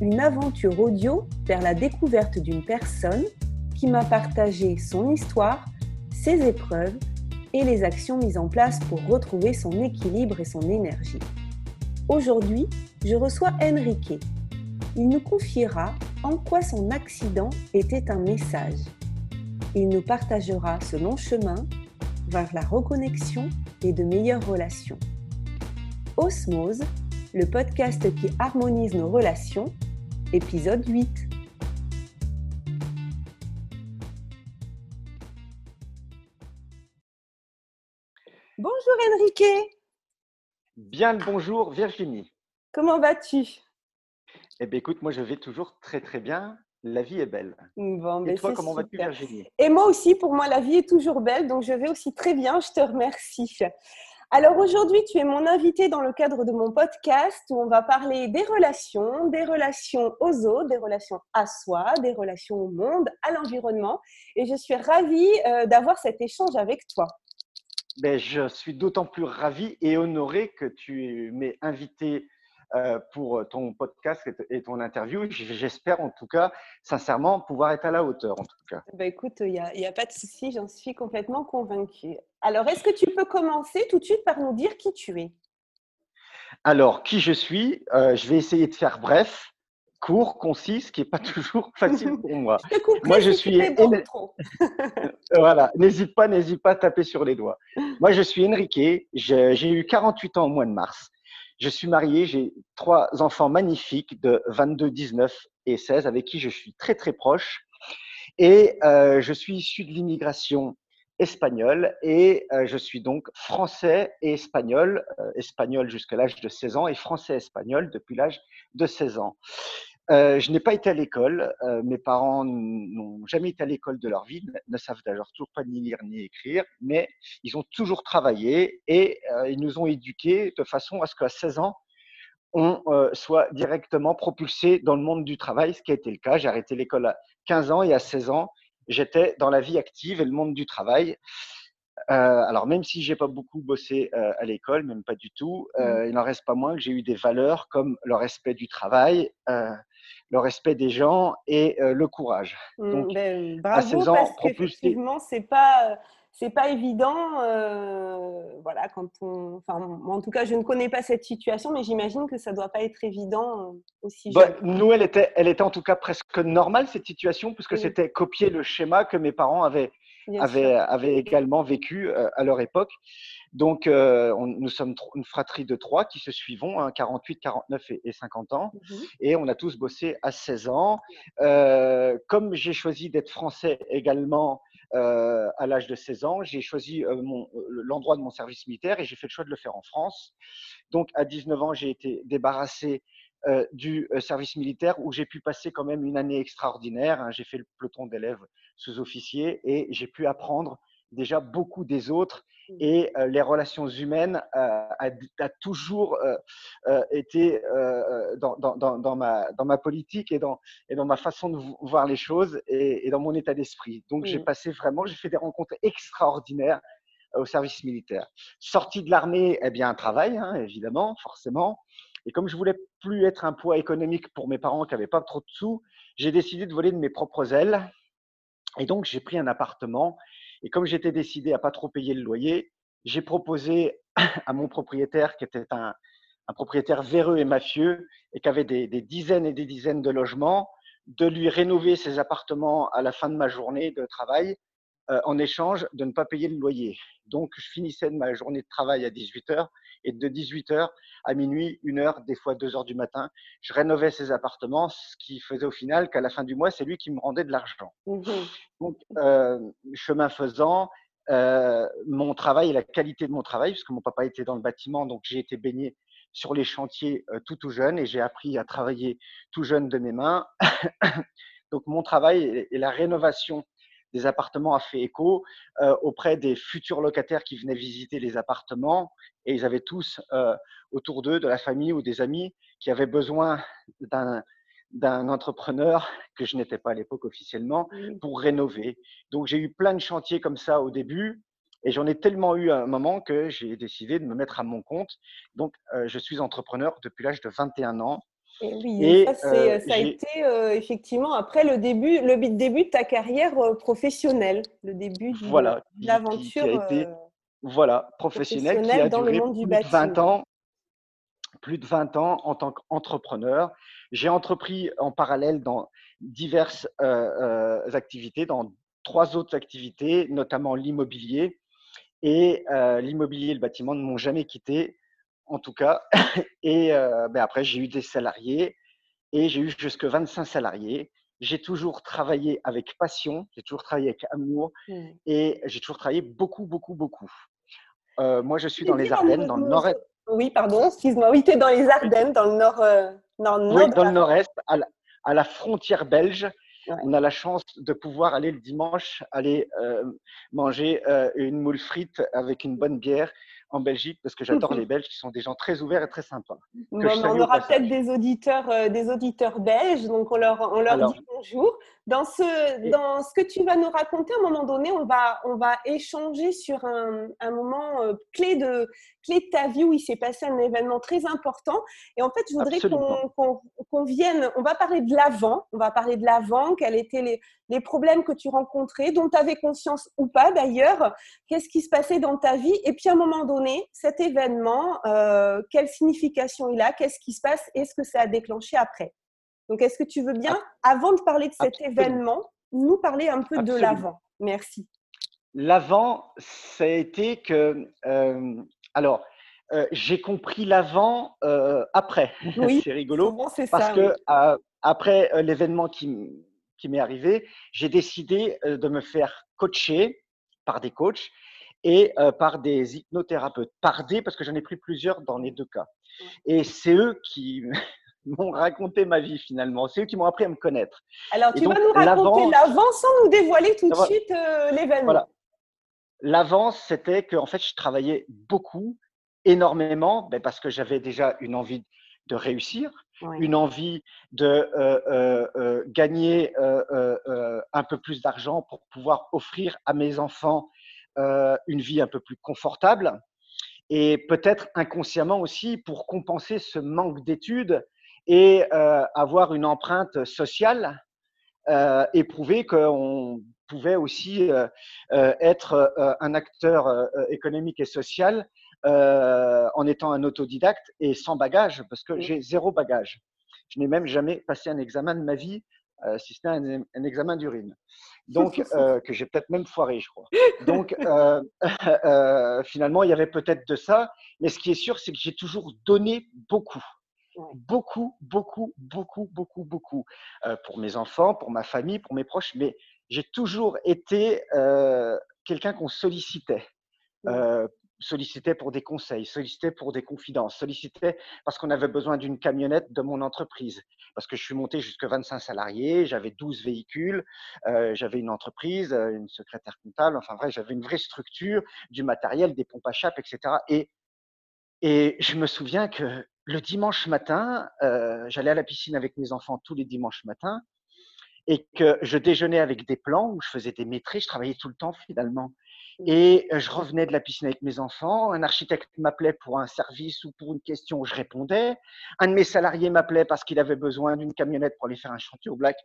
une aventure audio vers la découverte d'une personne qui m'a partagé son histoire, ses épreuves et les actions mises en place pour retrouver son équilibre et son énergie. Aujourd'hui, je reçois Enrique. Il nous confiera en quoi son accident était un message. Il nous partagera ce long chemin vers la reconnexion et de meilleures relations. Osmose, le podcast qui harmonise nos relations, épisode 8. Bonjour Enrique. Bien le bonjour Virginie. Comment vas-tu? Eh bien écoute, moi je vais toujours très très bien. La vie est belle. Bon, Et ben, toi, comment vas-tu. Virginie? Et moi aussi, pour moi, la vie est toujours belle, donc je vais aussi très bien, je te remercie. Alors aujourd'hui, tu es mon invité dans le cadre de mon podcast où on va parler des relations, des relations aux autres, des relations à soi, des relations au monde, à l'environnement. Et je suis ravie euh, d'avoir cet échange avec toi. Ben, Je suis d'autant plus ravi et honoré que tu m'aies invité pour ton podcast et ton interview. J'espère en tout cas, sincèrement, pouvoir être à la hauteur en tout cas. Ben écoute, il n'y a, pas de souci, j'en suis complètement convaincue. Alors, est-ce que tu peux commencer tout de suite par nous dire qui tu es? Alors, qui je suis? Euh, Je vais essayer de faire bref, court, concis, ce qui n'est pas toujours facile pour moi. Je te Moi, je suis trop. Voilà, n'hésite pas, n'hésite pas à taper sur les doigts. Moi, je suis Enrique, j'ai eu 48 ans au mois de mars. Je suis marié, j'ai trois enfants magnifiques de 22, 19 et 16 avec qui je suis très très proche. Et euh, je suis issu de l'immigration espagnole et euh, je suis donc français et espagnol, euh, espagnol jusqu'à l'âge de 16 ans et français-espagnol depuis l'âge de 16 ans. Euh, je n'ai pas été à l'école. Euh, mes parents n'ont jamais été à l'école de leur vie, ne, savent d'ailleurs toujours pas ni lire ni écrire, mais ils ont toujours travaillé et euh, ils nous ont éduqués de façon à ce qu'à 16 ans, on euh, soit directement propulsé dans le monde du travail, ce qui a été le cas. J'ai arrêté l'école à 15 ans et à 16 ans, j'étais dans la vie active et le monde du travail. Euh, alors même si j'ai pas beaucoup bossé euh, à l'école, même pas du tout, euh, il n'en reste pas moins que j'ai eu des valeurs comme le respect du travail, le respect des gens et le courage. Mm, Donc, ben, bravo 16 ans, parce qu'effectivement c'est pas c'est pas évident euh, voilà quand on enfin en tout cas je ne connais pas cette situation mais j'imagine que ça doit pas être évident aussi Bah, nous, elle était, elle était en tout cas presque normale cette situation puisque Oui. c'était copier le schéma que mes parents avaient avaient, également vécu euh, à leur époque. Donc, euh, on- nous sommes une fratrie de trois qui se suivons, hein, 48, 49 et, et 50 ans. Mhm. Et on a tous bossé à 16 ans. Euh, comme j'ai choisi d'être français également euh, à l'âge de 16 ans, j'ai choisi l'endroit de mon service militaire et j'ai fait le choix de le faire en France. Donc, à 19 ans, j'ai été débarrassé euh, du euh, service militaire où j'ai pu passer quand même une année extraordinaire. hein. J'ai fait le peloton d'élèves sous-officiers et j'ai pu apprendre déjà beaucoup des autres et euh, les relations humaines euh, a, a toujours euh, euh, été dans, dans, dans, ma, dans ma politique et dans, et dans ma façon de vo- voir les choses et, et dans mon état d'esprit. Donc j'ai Mm. passé vraiment, j'ai fait des rencontres extraordinaires au service militaire. Sorti de l'armée, eh bien un travail, hein, évidemment, forcément. Et comme je voulais plus être un poids économique pour mes parents qui n'avaient pas trop de sous, j'ai décidé de voler de mes propres ailes. Et donc j'ai pris un appartement. Et comme j'étais décidé à pas trop payer le loyer, j'ai proposé à mon propriétaire, qui était un, propriétaire véreux et mafieux, et qui avait des dizaines et des dizaines de logements, de lui rénover ses appartements à la fin de ma journée de travail, euh, en échange de ne pas payer le loyer. Donc, je finissais ma journée de travail à 18 heures et de 18 heures à minuit, une heure, des fois deux heures du matin, je rénovais ses appartements, ce qui faisait au final qu'à la fin du mois, c'est lui qui me rendait de l'argent. Mhm. Donc, euh, chemin faisant, euh, mon travail et la qualité de mon travail, puisque mon papa était dans le bâtiment, donc j'ai été baigné sur les chantiers tout tout jeune et j'ai appris à travailler tout jeune de mes mains. Donc mon travail et la rénovation des appartements a fait écho auprès des futurs locataires qui venaient visiter les appartements et ils avaient tous autour d'eux de la famille ou des amis qui avaient besoin d'un d'un entrepreneur que je n'étais pas à l'époque officiellement pour rénover. Donc j'ai eu plein de chantiers comme ça au début et j'en ai tellement eu à un moment que j'ai décidé de me mettre à mon compte. Donc je suis entrepreneur depuis l'âge de 21 ans. Et oui, ça, ça a été effectivement après le début, le début de ta carrière professionnelle, le début de voilà, l'aventure. voilà, professionnelle, qui a dans duré le monde du plus de 20 ans plus de 20 ans en tant qu'entrepreneur. J'ai entrepris en parallèle dans diverses euh, euh, activités, dans trois autres activités, notamment l'immobilier. Et euh, l'immobilier et le bâtiment ne m'ont jamais quitté, en tout cas. Et ben après, j'ai eu des salariés et j'ai eu jusque 25 salariés. J'ai toujours travaillé avec passion, j'ai toujours travaillé avec amour mmh. et j'ai toujours travaillé beaucoup, beaucoup, beaucoup. moi, je suis dans les Ardennes, dans le nord-est. Oui, pardon, excuse-moi. Oui, tu es dans les Ardennes, dans le nord. Euh, dans le nord oui, dans le nord-est, à, la, frontière belge. On a la chance de pouvoir aller le dimanche, aller euh, manger euh, une moule frite avec une bonne bière en Belgique parce que j'adore les Belges qui sont des gens très ouverts et très sympas. on aura peut-être des auditeurs, euh, des auditeurs belges, donc on leur, on leur dit bonjour. Dans ce, dans ce que tu vas nous raconter, à un moment donné, on va, on va échanger sur un, un moment euh, clé, de, clé de ta vie où il s'est passé un événement très important. Et en fait, je voudrais qu'on vienne, on va parler de l'avant, on va parler de l'avant, quels étaient les, les problèmes que tu rencontrais, dont tu avais conscience ou pas d'ailleurs, qu'est-ce qui se passait dans ta vie, et puis à un moment donné, cet événement, euh, quelle signification il a, qu'est-ce qui se passe, et ce que ça a déclenché après? Donc, est-ce que tu veux bien, avant de parler de cet événement, nous parler un peu de l'avant? Merci. L'avant, ça a été que, euh, alors, euh, j'ai compris l'avant après. Oui, c'est rigolo. parce que après l'événement qui, qui m'est arrivé, j'ai décidé euh, de me faire coacher par des coachs et euh, par des hypnothérapeutes. Par des, parce que j'en ai pris plusieurs dans les deux cas. Et c'est eux qui m'ont raconté ma vie finalement. C'est eux qui m'ont appris à me connaître. Alors, tu vas nous raconter l'avant sans nous dévoiler tout de suite euh, l'événement. Voilà. L'avance, c'était que en fait, je travaillais beaucoup, énormément, ben, parce que j'avais déjà une envie de réussir, une envie de euh, euh, euh, gagner un peu plus d'argent pour pouvoir offrir à mes enfants une vie un peu plus confortable et peut-être inconsciemment aussi pour compenser ce manque d'études et avoir une empreinte sociale et prouver qu'on pouvait aussi être un acteur économique et social euh, en étant un autodidacte et sans bagage, parce que j'ai zéro bagage. Je n'ai même jamais passé un examen de ma vie, euh, si ce n'est un, examen d'urine. Donc, euh, que j'ai peut-être même foiré, je crois. Donc, finalement, il y avait peut-être de ça. Mais ce qui est sûr, c'est que j'ai toujours donné beaucoup. Beaucoup, beaucoup, beaucoup, beaucoup, beaucoup. pour mes enfants, pour ma famille, pour mes proches. Mais j'ai toujours été quelqu'un qu'on sollicitait sollicitait pour des conseils, sollicitait pour des confidences, sollicitait parce qu'on avait besoin d'une camionnette de mon entreprise. Parce que je suis monté jusqu'à 25 salariés, j'avais 12 véhicules, euh, j'avais une entreprise, euh, une secrétaire comptable, enfin vrai, j'avais une vraie structure, du matériel, des pompes à chape, etc. Et, et je me souviens que le dimanche matin, euh, j'allais à la piscine avec mes enfants tous les dimanches matins et que je déjeunais avec des plans où je faisais des maîtrises, je travaillais tout le temps finalement. Et je revenais de la piscine avec mes enfants. Un architecte m'appelait pour un service ou pour une question, je répondais. Un de mes salariés m'appelait parce qu'il avait besoin d'une camionnette pour aller faire un chantier au Black.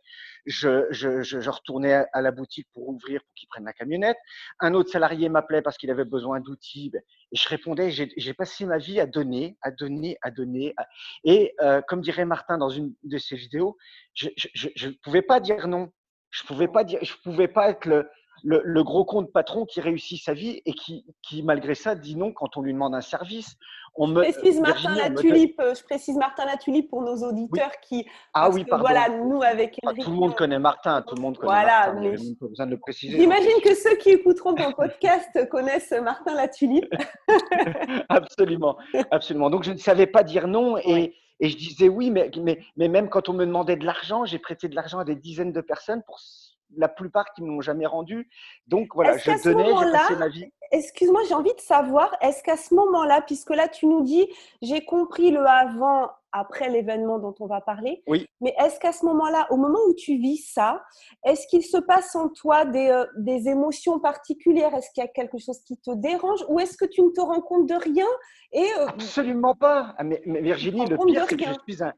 Je, je, je, retournais à la boutique pour ouvrir pour qu'il prenne la camionnette. Un autre salarié m'appelait parce qu'il avait besoin d'outils. Ben, et je répondais. J'ai passé ma vie à donner, à donner, à donner. Et comme dirait Martin dans une de ses vidéos, je ne pouvais pas dire non. Je pouvais pas dire, je pouvais pas être le, le, gros compte patron qui réussit sa vie et qui, qui, malgré ça, dit non quand on lui demande un service. On me, je, précise Martin la tulipe, je précise Martin la tulipe pour nos auditeurs qui. Ah oui, pardon. Voilà, nous avec Enrique, Tout le monde connaît Martin, tout le monde connaît voilà, Martin. Mais... pas besoin de le préciser. J'imagine que ceux qui écouteront ton podcast connaissent Martin la tulipe. absolument, absolument. Donc je ne savais pas dire non et. Et je disais oui, mais, mais, mais même quand on me demandait de l'argent, j'ai prêté de l'argent à des dizaines de personnes pour la plupart qui ne m'ont jamais rendu. Donc voilà, je donnais, j'ai passé ma vie. Excuse-moi, j'ai envie de savoir, est-ce qu'à ce, moment-là, puisque là tu nous dis, j'ai compris le avant, après l'événement dont on va parler, oui. mais est-ce qu'à ce, moment-là, au moment où tu vis ça, est-ce qu'il se passe en toi des, euh, des émotions particulières? Est-ce qu'il y a quelque chose qui te dérange Ou est-ce que tu ne te rends compte de rien et, euh, Absolument pas. Ah, mais, Virginie, le pire, c'est que je suis un...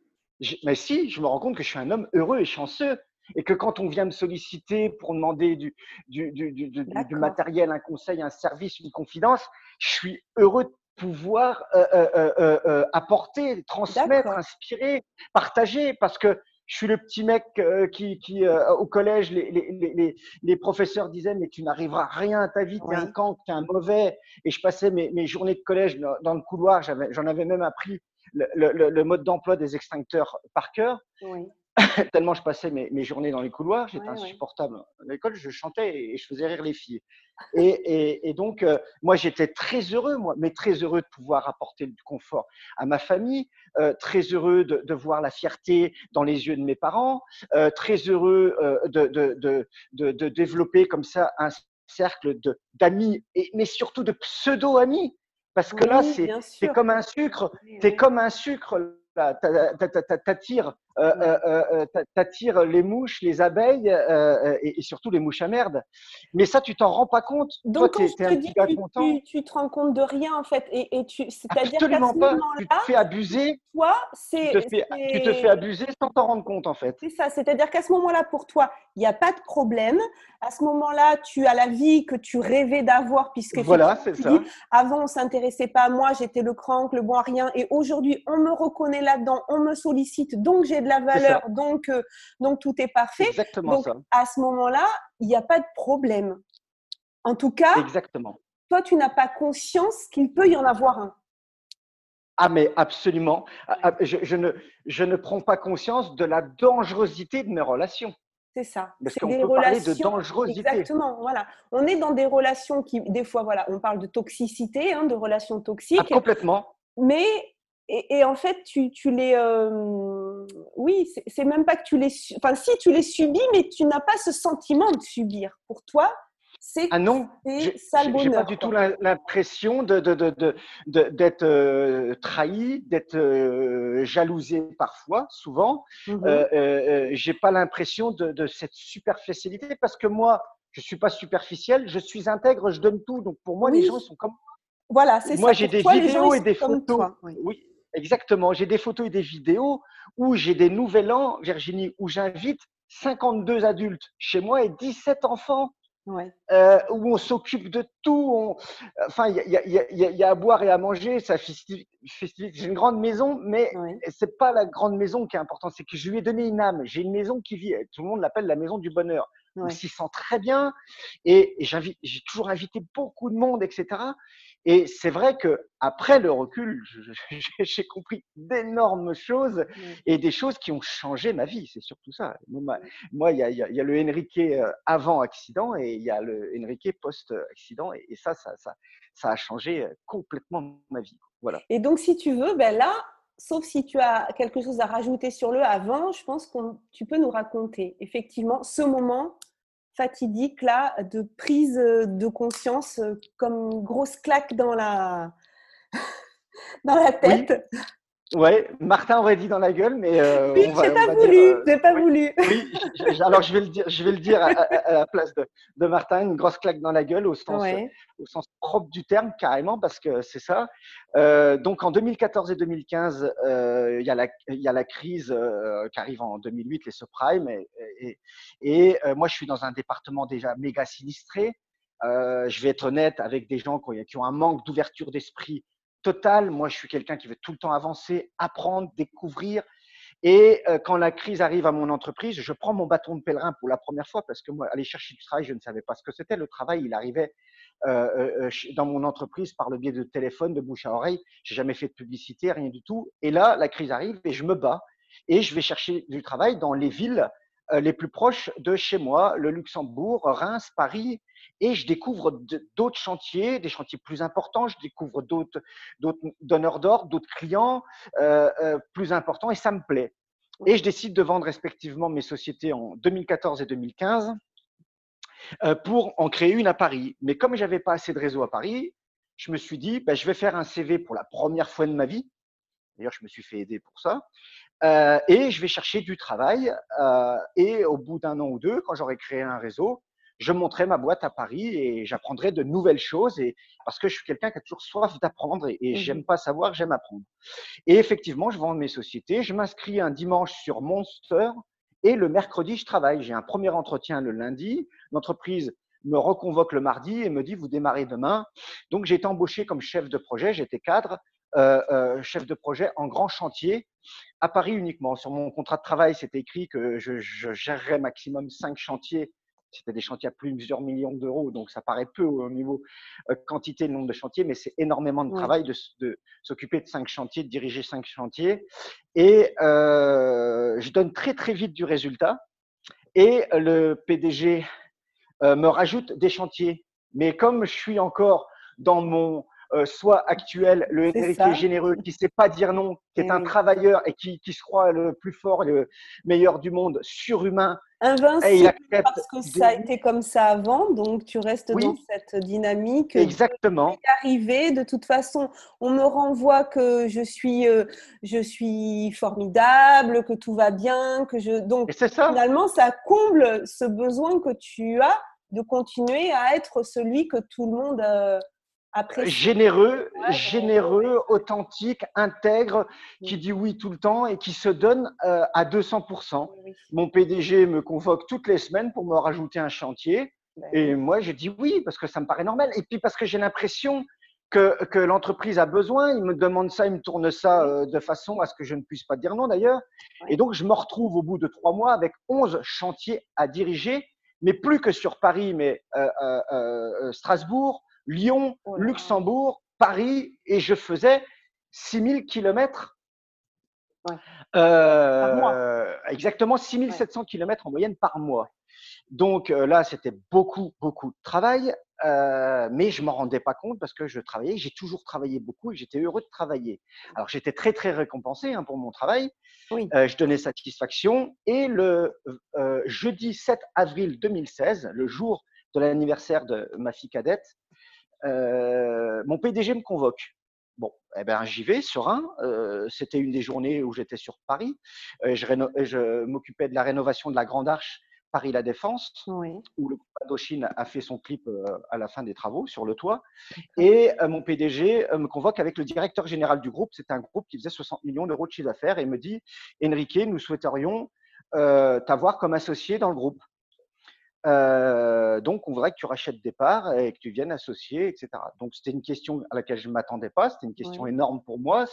mais si, je me rends compte que je suis un homme heureux et chanceux et que quand on vient me solliciter pour demander du, du, du, du matériel, un conseil, un service, une confidence, je suis heureux de pouvoir euh, euh, euh, apporter, transmettre, inspirer, partager, parce que je suis le petit mec qui, qui au collège, les, les, les, les, professeurs disaient mais tu n'arriveras à rien à ta vie, tu es un camp, tu es un mauvais. Et je passais mes, mes journées de collège dans, le couloir, j'en avais même appris le, le, le mode d'emploi des extincteurs par cœur. Oui. tellement je passais mes, mes, journées dans les couloirs, j'étais insupportable. À l'école, je chantais et je faisais rire les filles. Et, et, et donc, euh, moi, j'étais très heureux, moi, mais très heureux de pouvoir apporter du confort à ma famille, euh, très heureux de, de, voir la fierté dans les yeux de mes parents, euh, très heureux de, de, de, développer comme ça un cercle d'amis, mais surtout de pseudo-amis. Parce que là, c'est comme un sucre, c'est comme un sucre t'attires euh, euh, euh, les mouches, les abeilles et, surtout les mouches à merde. Mais ça, tu t'en rends pas compte. Donc, Toi, quand es, tu, tu, tu, te rends compte de rien en fait. Et, et tu, c'est-à-dire Absolument pas. Tu te fais abuser. Toi, c'est. Tu, tu, te fais abuser sans t'en rendre compte en fait. C'est ça. C'est-à-dire qu'à ce moment-là, pour toi, il n'y a pas de problème. À ce moment-là, tu as la vie que tu rêvais d'avoir puisque voilà, c'est ça. avant, on s'intéressait pas à moi, j'étais le crank, le bon à rien, et aujourd'hui, on me reconnaît là-dedans, on me sollicite, donc j'ai de la valeur, donc, euh, donc tout est parfait. Exactement donc, ça. À ce moment-là, il n'y a pas de problème. En tout cas, Exactement. toi, tu n'as pas conscience qu'il peut y en avoir un. Ah, mais absolument. Ah, ah, je, ne, je ne prends pas conscience de la dangerosité de mes relations. C'est ça. Parce qu'on peut parler de dangerosité. Exactement. Voilà. On est dans des relations qui, des fois, voilà, on parle de toxicité, hein, de relations toxiques. Ah, complètement. Mais et, en fait, tu, tu les. Euh, oui, c'est même pas que tu les. Enfin, si, tu les subis, mais tu n'as pas ce sentiment de subir. Pour toi, c'est ah non, ça le bonheur. pas du tout l'impression d'être de, de, de, euh, trahi, d'être euh, jalousé parfois, souvent. Mmh euh, J'ai pas l'impression de, cette superficialité parce que moi, je suis pas superficiel, je suis intègre, je donne tout. Donc pour moi, les gens sont comme voilà, c'est ça. Moi, j'ai des vidéos et des photos. oui. Exactement. J'ai des photos et des vidéos où j'ai des nouvel an, Virginie, où j'invite 52 adultes chez moi et 17 enfants. Euh, où on s'occupe de tout. Enfin, il y a, y, a, y a, à boire et à manger. Ça J'ai une grande maison, mais c'est pas la grande maison qui est importante. C'est que je lui ai donné une âme. J'ai une maison qui vit. Tout le monde l'appelle la maison du bonheur. On s'y sent très bien. Et, et j'ai toujours invité beaucoup de monde, etc. Et c'est vrai que après le recul, j'ai compris d'énormes choses et des choses qui ont changé ma vie. C'est surtout ça. Moi, il y a, y a, le Enrique euh, avant accident et il y a le Enrique post accident, et, ça, ça, ça, ça, a changé euh, complètement ma vie. Voilà. Et donc, si tu veux, ben là, sauf si tu as quelque chose à rajouter sur le avant, je pense que tu peux nous raconter effectivement ce moment fatidique là de prise de conscience euh, comme une grosse claque dans la dans la tête. Ouais, Martin aurait dit dans la gueule, mais euh, oui, j'ai pas voulu, euh, j'ai pas voulu. Oui, alors je vais le dire, je vais le dire à, la place de, de, Martin, une grosse claque dans la gueule au sens, au sens propre du terme carrément, parce que c'est ça. Euh, donc en 2014 et 2015, euh, il y a la, il y a la crise euh, qui arrive en 2008, les subprimes, et, et, et moi je suis dans un département déjà méga sinistré. je vais être honnête avec des gens qui ont, qui ont un manque d'ouverture d'esprit total. Moi, je suis quelqu'un qui veut tout le temps avancer, apprendre, découvrir. Et euh, quand la crise arrive à mon entreprise, je prends mon bâton de pèlerin pour la première fois parce que moi, aller chercher du travail, je ne savais pas ce que c'était. Le travail, il arrivait euh, dans mon entreprise par le biais de téléphone, de bouche à oreille. J'ai jamais fait de publicité, rien du tout. Et là, la crise arrive et je me bats et je vais chercher du travail dans les villes euh, les plus proches de chez moi, le Luxembourg, Reims, Paris, et je découvre d'autres chantiers, des chantiers plus importants, je découvre d'autres donneurs d'ordre, d'autres clients euh, euh, plus importants, et ça me plaît. Et je décide de vendre respectivement mes sociétés en 2014 et 2015 pour en créer une à Paris. Mais comme j'avais pas assez de réseau à Paris, je me suis dit, ben, je vais faire un CV pour la première fois de ma vie. D'ailleurs, je me suis fait aider pour ça. Euh, et je vais chercher du travail. Euh, et au bout d'un an ou deux, quand j'aurai créé un réseau, je monterai ma boîte à Paris et j'apprendrai de nouvelles choses. Et parce que je suis quelqu'un qui a toujours soif d'apprendre et, et mmh j'aime pas savoir, j'aime apprendre. Et effectivement, je vends mes sociétés. Je m'inscris un dimanche sur Monster et le mercredi, je travaille. J'ai un premier entretien le lundi. L'entreprise me reconvoque le mardi et me dit vous démarrez demain. Donc j'ai été embauché comme chef de projet, j'étais cadre euh, euh, chef de projet en grand chantier à Paris uniquement. Sur mon contrat de travail, c'était écrit que je, je gérerais maximum cinq chantiers. C'était des chantiers à plusieurs millions d'euros, donc ça paraît peu au niveau euh, quantité, nombre de chantiers, mais c'est énormément de travail de, de s'occuper de cinq chantiers, de diriger cinq chantiers. Et euh, je donne très très vite du résultat. Et le PDG euh, me rajoute des chantiers. Mais comme je suis encore dans mon euh, soit actuel, le Henrique généreux, qui ne sait pas dire non, qui est un travailleur et qui, qui, se croit le plus fort, le meilleur du monde, surhumain. Invincible, parce que ça a été comme ça avant, donc tu restes dans cette dynamique. Exactement. Arrivé, de toute façon, on me renvoie que je suis, euh, je suis formidable, que tout va bien, que je. Donc finalement, ça comble ce besoin que tu as de continuer à être celui que tout le monde. Euh, généreux, généreux, authentique, intègre, qui dit oui tout le temps et qui se donne euh, à 200%. Mon PDG me convoque toutes les semaines pour me rajouter un chantier. Ben et moi, je dis oui parce que ça me paraît normal. Et puis parce que j'ai l'impression que, que l'entreprise a besoin. Il me demande ça, il me tourne ça euh, de façon à ce que je ne puisse pas dire non d'ailleurs. Et donc, je me retrouve au bout de trois mois avec 11 chantiers à diriger, mais plus que sur Paris, mais euh, Strasbourg, Lyon, oh Luxembourg, Paris, et je faisais 6000 kilomètres. Euh, exactement 6700 km en moyenne par mois. Donc euh, là, c'était beaucoup, beaucoup de travail, euh, mais je m'en rendais pas compte parce que je travaillais. J'ai toujours travaillé beaucoup et j'étais heureux de travailler. Alors j'étais très, très récompensé hein, pour mon travail. Oui. je donnais satisfaction. Et le jeudi 7 avril 2016, le jour de l'anniversaire de ma fille cadette, euh, mon PDG me convoque. Bon, eh ben, j'y vais, serein. Euh, C'était une des journées où j'étais sur Paris. Euh, je, je m'occupais de la rénovation de la Grande Arche Paris La Défense, oui. où le groupe Indochine a fait son clip à la fin des travaux sur le toit. Et mon PDG me convoque avec le directeur général du groupe. C'est un groupe qui faisait 60 millions d'euros de chiffre d'affaires et me dit Enrique, nous souhaiterions t'avoir comme associé dans le groupe. Euh, donc, on voudrait que tu rachètes des parts et que tu viennes associer, etc. Donc, c'était une question à laquelle je ne m'attendais pas. C'était une question énorme pour moi.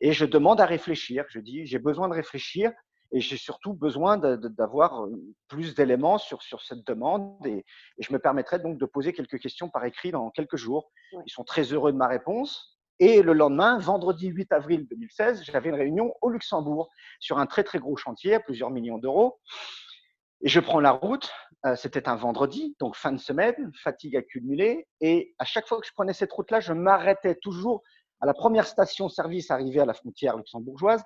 Et je demande à réfléchir. Je dis, j'ai besoin de réfléchir et j'ai surtout besoin d'avoir plus d'éléments sur, sur cette demande. Et, je me permettrai donc de poser quelques questions par écrit dans quelques jours. Ils sont très heureux de ma réponse. Et le lendemain, vendredi 8 avril 2016, j'avais une réunion au Luxembourg sur un très très gros chantier à plusieurs millions d'euros. Et je prends la route, euh, c'était un vendredi, donc fin de semaine, fatigue accumulée. Et à chaque fois que je prenais cette route-là, je m'arrêtais toujours à la première station-service arrivée à la frontière luxembourgeoise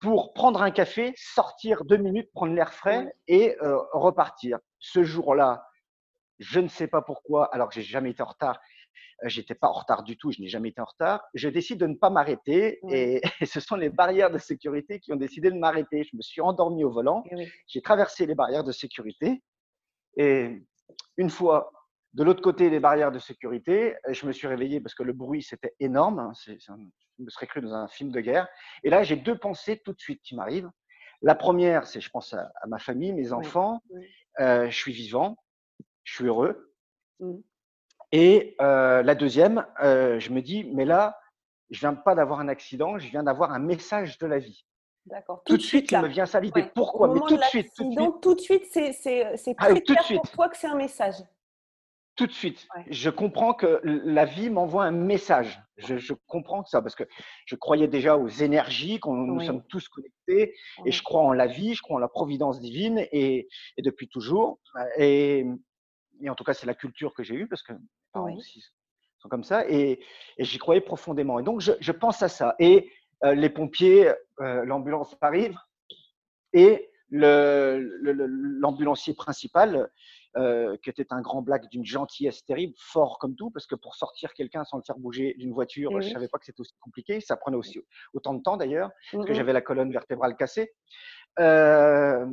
pour prendre un café, sortir deux minutes, prendre l'air frais et euh, repartir. Ce jour-là, je ne sais pas pourquoi, alors que j'ai jamais été en retard, j'étais pas en retard du tout, je n'ai jamais été en retard. Je décide de ne pas m'arrêter et, ce sont les barrières de sécurité qui ont décidé de m'arrêter. Je me suis endormi au volant, eh j'ai traversé les barrières de sécurité et une fois de l'autre côté des barrières de sécurité, je me suis réveillé parce que le bruit c'était énorme. Hein, je me serais cru dans un film de guerre. Et là, j'ai deux pensées tout de suite qui m'arrivent. La première, c'est je pense à, ma famille, mes enfants. Euh, je suis vivant, je suis heureux. Mmh. Et euh, la deuxième, euh, je me dis, mais là, je viens pas d'avoir un accident, je viens d'avoir un message de la vie. D'accord. Tout, de suite, il me vient ça l'idée. Pourquoi? Mais tout de, suite, tout de suite. Tout de suite, c'est ah très clair pour toi que c'est un message. Tout de suite. Je comprends que la vie m'envoie un message. Je, comprends ça parce que je croyais déjà aux énergies, qu'on nous sommes tous connectés, et je crois en la vie, je crois en la providence divine, et, depuis toujours. Et, en tout cas, c'est la culture que j'ai eue parce que parents aussi sont comme ça, et, j'y croyais profondément. Et donc, je, pense à ça. Et euh, les pompiers, euh, l'ambulance arrive, et l'ambulancier principal euh, qui était un grand black d'une gentillesse terrible, fort comme tout, parce que pour sortir quelqu'un sans le faire bouger d'une voiture, eh je ne savais pas que c'était aussi compliqué. Ça prenait aussi autant de temps d'ailleurs, parce que j'avais la colonne vertébrale cassée. Euh,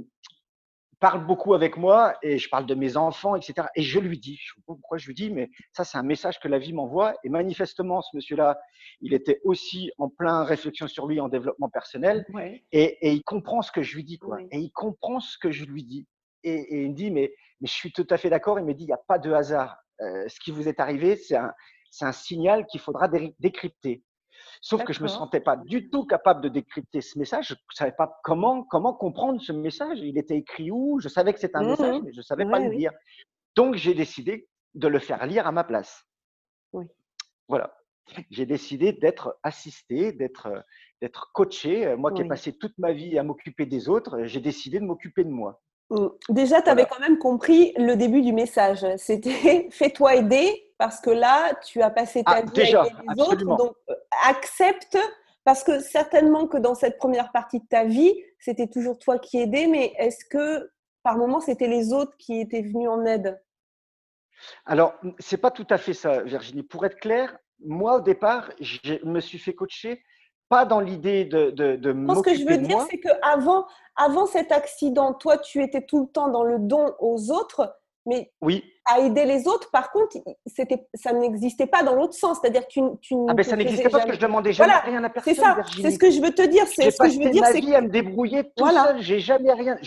parle beaucoup avec moi et je parle de mes enfants, etc. Et je lui dis, je sais pas pourquoi je lui dis, mais ça c'est un message que la vie m'envoie. Et manifestement, ce monsieur-là, il était aussi en plein réflexion sur lui en développement personnel et, il comprend ce que je lui dis, quoi. Et il comprend ce que je lui dis. Et, et il me dit, mais mais je suis tout à fait d'accord. Il me dit, il n'y a pas de hasard. Euh, ce qui vous est arrivé, c'est un, un, signal qu'il faudra décrypter. Sauf que je ne me sentais pas du tout capable de décrypter ce message. Je ne savais pas comment, comment comprendre ce message. Il était écrit où? Je savais que c'était un mmh message, mais je ne savais pas le lire. Donc, j'ai décidé de le faire lire à ma place. Oui. Voilà. J'ai décidé d'être assisté, d'être, d'être coaché. Moi qui ai passé toute ma vie à m'occuper des autres, j'ai décidé de m'occuper de moi. Mm. Déjà, tu avais quand même compris le début du message. C'était fais-toi aider parce que là, tu as passé ta ah, vie avec les autres. Donc, euh, accepte parce que certainement que dans cette première partie de ta vie, c'était toujours toi qui aidais, mais est-ce que par moment, c'était les autres qui étaient venus en aide? Alors, c'est pas tout à fait ça, Virginie. Pour être clair, moi, au départ, je me suis fait coacher pas dans l'idée de, de, de Ce que je veux dire, c'est qu'avant avant cet accident, toi, tu étais tout le temps dans le don aux autres, mais oui. à aider les autres, par contre, c'était, ça n'existait pas dans l'autre sens. C'est-à-dire que tu, tu ah ben ça n'existait pas parce que je demandais jamais rien à personne. C'est ça, c'est ce que je veux te dire. C'est ce que je veux dire, ma vie à me débrouiller tout voilà. seul. J'ai jamais rien.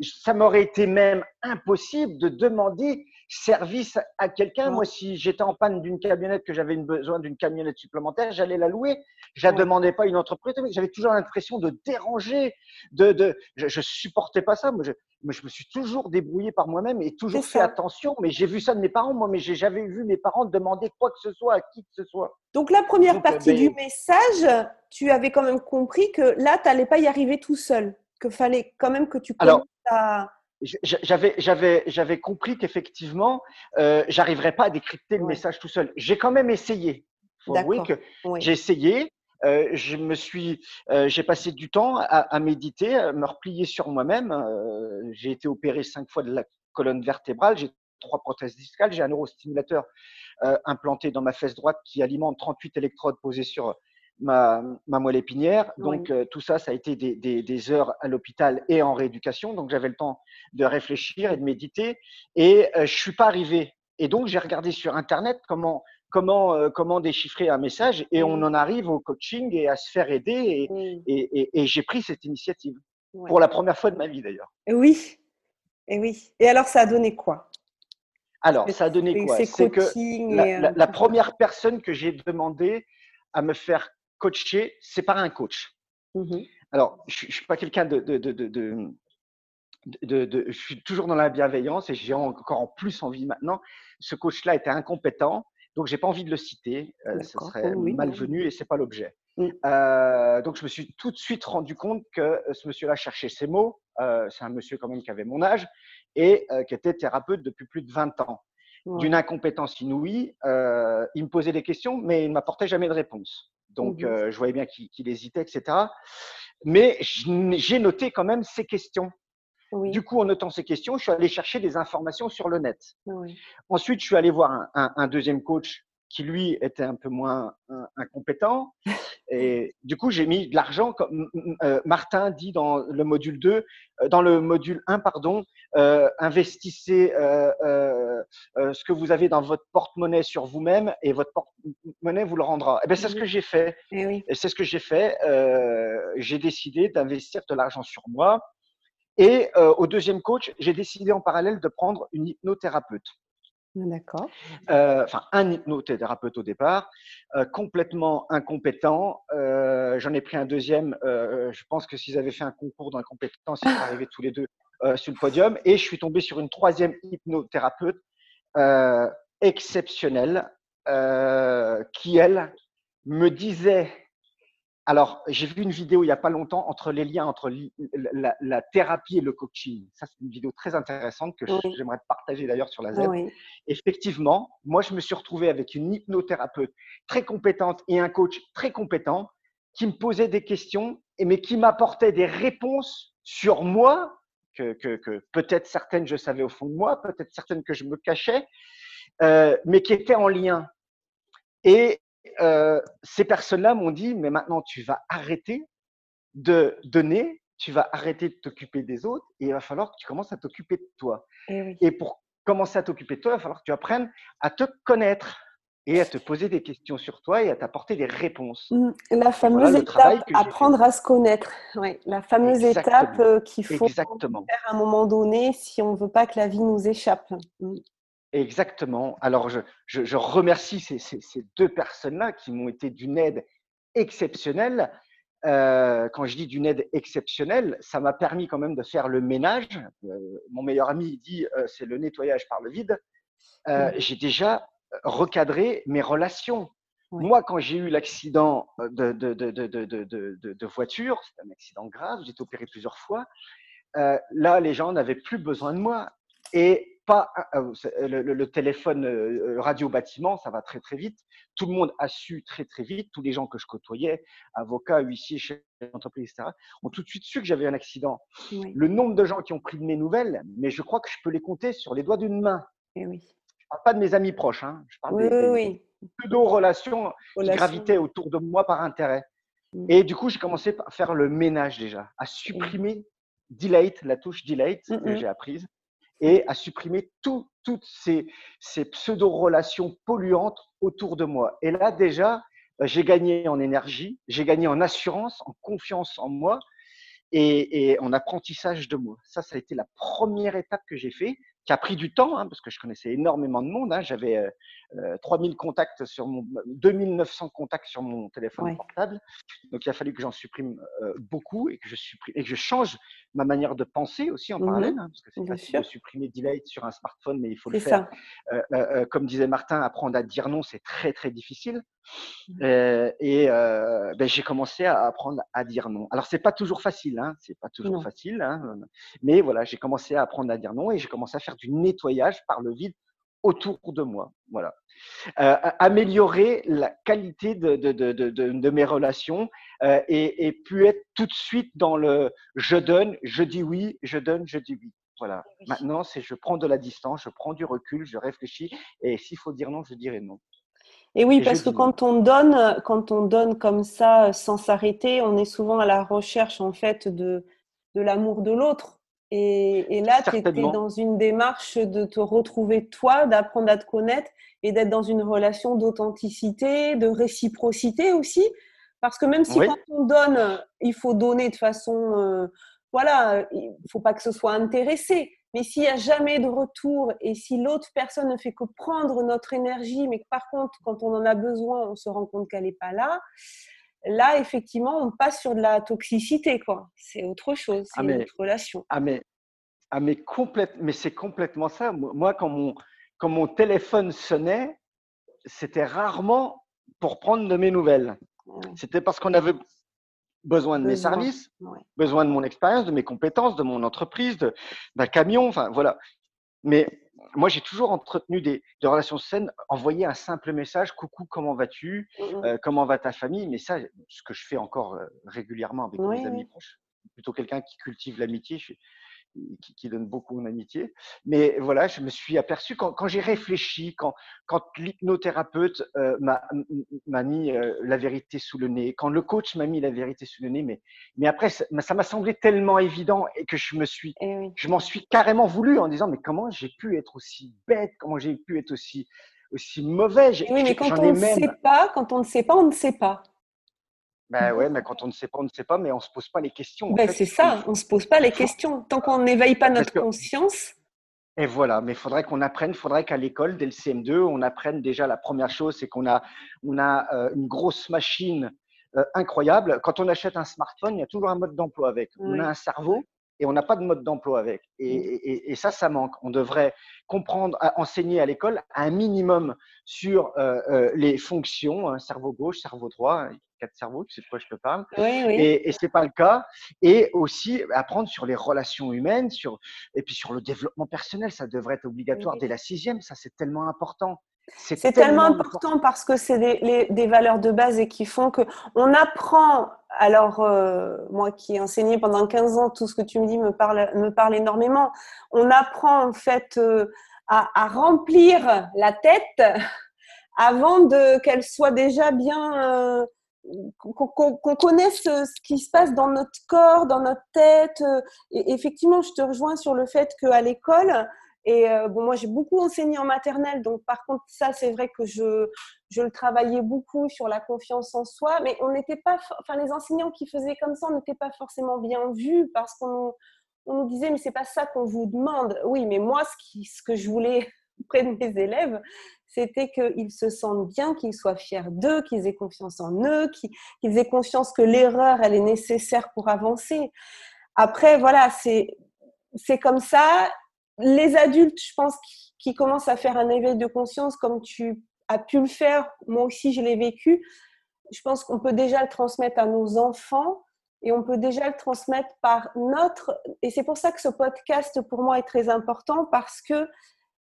ça m'aurait été même impossible de demander service à quelqu'un. Moi, si j'étais en panne d'une camionnette, que j'avais besoin d'une camionnette supplémentaire, j'allais la louer. Je ne demandais pas une entreprise. J'avais toujours l'impression de déranger. De, de, je ne supportais pas ça. Moi je, je, me suis toujours débrouillé par moi-même et toujours fait attention. Mais j'ai vu ça de mes parents, moi, mais j'ai jamais vu mes parents demander quoi que ce soit à qui que ce soit. Donc, la première euh, partie du message, tu avais quand même compris que là, tu n'allais pas y arriver tout seul. Qu'il fallait quand même que tu commences à j'avais, j'avais, j'avais compris qu'effectivement, euh, j'arriverais pas à décrypter le message tout seul. J'ai quand même essayé. Faut avouer que j'ai essayé. Euh, je me suis, euh, j'ai passé du temps à, à, méditer, à me replier sur moi-même. Euh, j'ai été opéré cinq fois de la colonne vertébrale. J'ai trois prothèses discales. J'ai un neurostimulateur euh, implanté dans ma fesse droite qui alimente 38 électrodes posées sur ma, moelle épinière. Donc, euh, tout ça, ça a été des, heures à l'hôpital et en rééducation. Donc, j'avais le temps de réfléchir et de méditer. Et euh, je suis pas arrivé. Et donc, j'ai regardé sur Internet comment, comment, euh, comment déchiffrer un message. Et on en arrive au coaching et à se faire aider. Et, et, j'ai pris cette initiative. Pour la première fois de ma vie, d'ailleurs. Oui. Et oui. Et alors, ça a donné quoi? Alors, ça a donné quoi? C'est que la, la, première personne que j'ai demandé à me faire coacher, c'est par un coach. Mmh Alors, je ne suis pas quelqu'un de, de, de, de, Je suis toujours dans la bienveillance et j'ai encore en plus envie maintenant. Ce coach-là était incompétent, donc j'ai pas envie de le citer. Euh, ce serait malvenu et c'est pas l'objet. Mmh. Euh, donc je me suis tout de suite rendu compte que ce monsieur-là cherchait ses mots. Euh, c'est un monsieur quand même qui avait mon âge et qui était thérapeute depuis plus de 20 ans. D'une incompétence inouïe, il me posait des questions, mais il ne m'apportait jamais de réponse. Donc, mmh euh, je voyais bien qu'il hésitait, etc. Mais j'ai noté quand même ces questions. Du coup, en notant ces questions, je suis allé chercher des informations sur le net. Ensuite, je suis allé voir un deuxième coach qui lui était un peu moins incompétent. Et du coup, j'ai mis de l'argent, comme euh, Martin dit dans le module 2, euh, dans le module 1, pardon, euh, investissez ce que vous avez dans votre porte-monnaie sur vous-même et votre porte-monnaie vous le rendra. Et eh bien, c'est ce que j'ai fait. Et, et c'est ce que j'ai fait. j'ai décidé d'investir de l'argent sur moi. Et au deuxième coach, j'ai décidé en parallèle de prendre une hypnothérapeute. D'accord. Euh, enfin, un hypnothérapeute au départ, euh, complètement incompétent. Euh, j'en ai pris un deuxième. je pense que s'ils avaient fait un concours d'incompétence, ils seraient arrivés tous les deux sur le podium. Et je suis tombé sur une troisième hypnothérapeute exceptionnelle qui, elle, me disait alors, j'ai vu une vidéo il n'y a pas longtemps entre les liens entre la, thérapie et le coaching. Ça, c'est une vidéo très intéressante que j'aimerais partager d'ailleurs sur la Z. Effectivement, moi, je me suis retrouvé avec une hypnothérapeute très compétente et un coach très compétent qui me posait des questions, mais qui m'apportait des réponses sur moi, que, peut-être certaines je savais au fond de moi, peut-être certaines que je me cachais, euh, mais qui étaient en lien. Et euh, ces personnes-là m'ont dit, mais maintenant tu vas arrêter de donner, tu vas arrêter de t'occuper des autres et il va falloir que tu commences à t'occuper de toi. Eh et, pour commencer à t'occuper de toi, il va falloir que tu apprennes à te connaître et à te poser des questions sur toi et à t'apporter des réponses. Mmh, la fameuse étape, apprendre à se connaître. Ouais, la fameuse étape euh, qu'il faut Exactement. faire à un moment donné si on ne veut pas que la vie nous échappe. Exactement. Alors, je, remercie ces, deux personnes-là qui m'ont été d'une aide exceptionnelle. Euh, quand je dis d'une aide exceptionnelle, ça m'a permis quand même de faire le ménage. Euh, mon meilleur ami dit euh, c'est le nettoyage par le vide. J'ai déjà recadré mes relations. Moi, quand j'ai eu l'accident de, de, de, de voiture, c'est un accident grave, j'ai été opéré plusieurs fois. là, les gens n'avaient plus besoin de moi. Et pas euh, le, téléphone euh, euh, radio bâtiment, ça va très très vite. Tout le monde a su très très vite. Tous les gens que je côtoyais, avocats, huissiers, chefs d'entreprise, etc., ont tout de suite su que j'avais un accident. Le nombre de gens qui ont pris de mes nouvelles, mais je crois que je peux les compter sur les doigts d'une main. Et eh oui. Je parle pas de mes amis proches, hein. je parle oui, des, pseudo-relations qui gravitaient autour de moi par intérêt. Mm. Et du coup, j'ai commencé à faire le ménage déjà, à supprimer delete, la touche delete que j'ai apprise, et à supprimer toutes ces, pseudo-relations polluantes autour de moi. Et là, déjà, bah, j'ai gagné en énergie, j'ai gagné en assurance, en confiance en moi et, en apprentissage de moi. Ça, ça a été la première étape que j'ai fait qui a pris du temps, hein, parce que je connaissais énormément de monde. Hein. J'avais euh, 3000 euh, contacts sur mon, 2900 contacts sur mon téléphone portable. Donc, il a fallu que j'en supprime euh, beaucoup et que je supprime et que je change ma manière de penser aussi en mmh parallèle, hein, parce que c'est facile de supprimer delete sur un smartphone, mais il faut le faire. Euh, comme disait Martin, apprendre à dire non, c'est très très difficile. Mmh. et ben, j'ai commencé à apprendre à dire non. Alors c'est pas toujours facile, hein, c'est pas toujours facile, hein, mais voilà, j'ai commencé à apprendre à dire non et j'ai commencé à faire du nettoyage par le vide autour de moi. Voilà. Euh, améliorer la qualité de, de, de, de mes relations euh, et, et puis être tout de suite dans le je donne, je dis oui, je donne, je dis oui. Voilà. Maintenant, c'est je prends de la distance, je prends du recul, je réfléchis et s'il faut dire non, je dirai non. Et oui, parce que quand on donne, quand on donne comme ça sans s'arrêter, on est souvent à la recherche en fait de, de l'amour de l'autre. Et, là, tu étais dans une démarche de te retrouver toi, d'apprendre à te connaître et d'être dans une relation d'authenticité, de réciprocité aussi. Parce que même si quand on donne, il faut donner de façon, euh, voilà, il faut pas que ce soit intéressé. Mais s'il n'y a jamais de retour et si l'autre personne ne fait que prendre notre énergie, mais que par contre, quand on en a besoin, on se rend compte qu'elle n'est pas là, là, effectivement, on passe sur de la toxicité, quoi. C'est autre chose, c'est ah, une autre relation. Ah, mais, ah, mais, mais c'est complètement ça. Moi, quand mon, quand mon téléphone sonnait, c'était rarement pour prendre de mes nouvelles. C'était parce qu'on avait besoin de mes services, besoin de mon expérience, de mes compétences, de mon entreprise, d'un camion, enfin voilà. Mais moi, j'ai toujours entretenu des, relations saines, envoyer un simple message, coucou, comment vas-tu, mmh, mmh. Euh, comment va ta famille, mais ça, ce que je fais encore euh, régulièrement avec mes amis proches, plutôt quelqu'un qui cultive l'amitié. Je, qui, qui, donne beaucoup en amitié. Mais voilà, je me suis aperçu quand, quand j'ai réfléchi, quand, quand l'hypnothérapeute euh, m'a mis euh, la vérité sous le nez, quand le coach m'a mis la vérité sous le nez, mais, mais après, ça m'a semblé tellement évident et que je me suis, eh je m'en suis carrément voulu en disant, mais comment j'ai pu être aussi bête, comment j'ai pu être aussi, aussi mauvais? Eh oui, mais quand on ne sait pas, quand on ne sait pas, on ne sait pas. Ben ouais, mais quand on ne sait pas, on ne sait pas, mais on ne se pose pas les questions. Ben c'est ça, on ne se pose pas les questions. Tant qu'on n'éveille pas notre conscience. Et voilà, mais il faudrait qu'on apprenne, il faudrait qu'à l'école, dès le CM2, on apprenne déjà la première chose, c'est qu'on a, on a euh, une grosse machine euh, incroyable. Quand on achète un smartphone, il y a toujours un mode d'emploi avec. On a un cerveau et on n'a pas de mode d'emploi avec. Et, ça, ça manque. On devrait comprendre, enseigner à l'école un minimum sur euh, euh, les fonctions, hein, cerveau gauche, cerveau droit, quatre cerveaux, tu sais de quoi je te parle. Oui, oui. Et, et ce n'est pas le cas. Et aussi apprendre sur les relations humaines, sur, et puis sur le développement personnel. Ça devrait être obligatoire dès la sixième. Ça, c'est tellement important. C'est tellement, important, parce que c'est des, des, valeurs de base et qui font que on apprend. Alors, euh, moi qui ai enseigné pendant 15 ans, tout ce que tu me dis me parle, me parle énormément. On apprend en fait euh, à, à, remplir la tête avant de qu'elle soit déjà bien. Euh, qu'on connaisse ce qui se passe dans notre corps, dans notre tête. Et effectivement, je te rejoins sur le fait qu'à l'école, et euh, bon, moi, j'ai beaucoup enseigné en maternelle, donc par contre, ça, c'est vrai que je, je le travaillais beaucoup sur la confiance en soi, mais on n'était pas, enfin, les enseignants qui faisaient comme ça, n'étaient pas forcément bien vus parce qu'on on nous disait, mais c'est pas ça qu'on vous demande. Oui, mais moi, ce, qui, ce que je voulais auprès de mes élèves, c'était qu'ils se sentent bien, qu'ils soient fiers d'eux, qu'ils aient confiance en eux, qu'ils aient conscience que l'erreur, elle est nécessaire pour avancer. Après, voilà, c'est comme ça les adultes, je pense, qui, commencent à faire un éveil de conscience comme tu as pu le faire, moi aussi je l'ai vécu, je pense qu'on peut déjà le transmettre à nos enfants et on peut déjà le transmettre par notre... Et c'est pour ça que ce podcast, pour moi, est très important parce que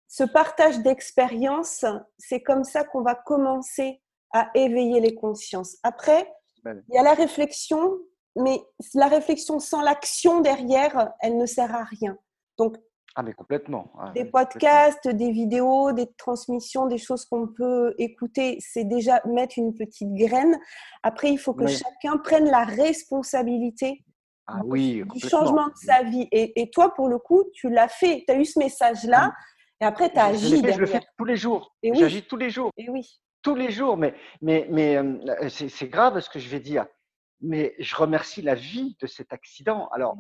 ce partage d'expérience, c'est comme ça qu'on va commencer à éveiller les consciences. Après, il y a la réflexion, mais la réflexion sans l'action derrière, elle ne sert à rien. Donc, ah, mais complètement. Ah, des podcasts, des vidéos, des transmissions, des choses qu'on peut écouter, c'est déjà mettre une petite graine. Après, il faut que chacun prenne la responsabilité ah, oui, du changement de sa vie. Et, toi, pour le coup, tu l'as fait. Tu as eu ce message-là. Et après, tu as agi. Je, je le fais tous les jours. J'agis tous les jours. Et oui. Tous les jours. Mais, mais, mais euh, c'est grave ce que je vais dire mais je remercie la vie de cet accident. Alors,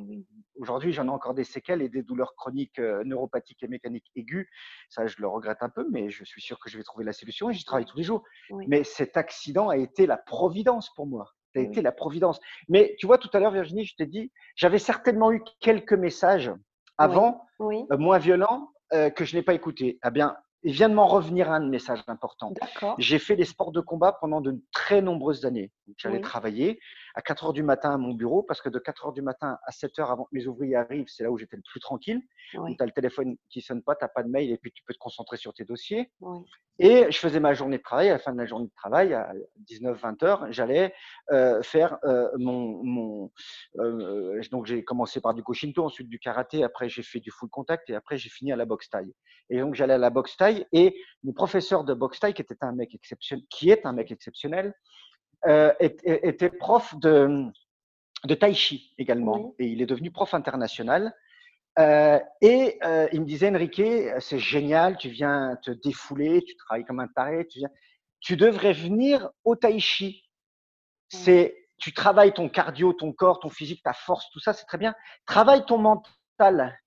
aujourd'hui, j'en ai encore des séquelles et des douleurs chroniques euh, neuropathiques et mécaniques aiguës. Ça, je le regrette un peu, mais je suis sûr que je vais trouver la solution et j'y travaille tous les jours. Mais cet accident a été la providence pour moi. Ça a été la providence. Mais tu vois, tout à l'heure, Virginie, je t'ai dit, j'avais certainement eu quelques messages avant, euh, moins violents, euh, que je n'ai pas écoutés. Eh bien, il vient de m'en revenir un message important. J'ai fait des sports de combat pendant de très nombreuses années. J'allais travailler à 4 heures du matin à mon bureau parce que de 4 heures du matin à 7 heures avant que mes ouvriers arrivent, c'est là où j'étais le plus tranquille. tu as le téléphone qui sonne pas, tu n'as pas de mail et puis tu peux te concentrer sur tes dossiers. Et je faisais ma journée de travail. À la fin de la journée de travail, à 19-20 heures, j'allais euh, faire euh, mon. mon euh, donc j'ai commencé par du Koshinto, ensuite du karaté, après j'ai fait du full contact et après j'ai fini à la boxe taille. Et donc j'allais à la boxe taille et mon professeur de boxe taille, qui était un mec exceptionnel, qui est un mec exceptionnel, euh, était prof de, de tai chi également. Et il est devenu prof international. Euh, et euh, il me disait, Enrique, c'est génial, tu viens te défouler, tu travailles comme un taré, tu, viens, tu devrais venir au tai chi. C'est, tu travailles ton cardio, ton corps, ton physique, ta force, tout ça, c'est très bien. Travaille ton mental,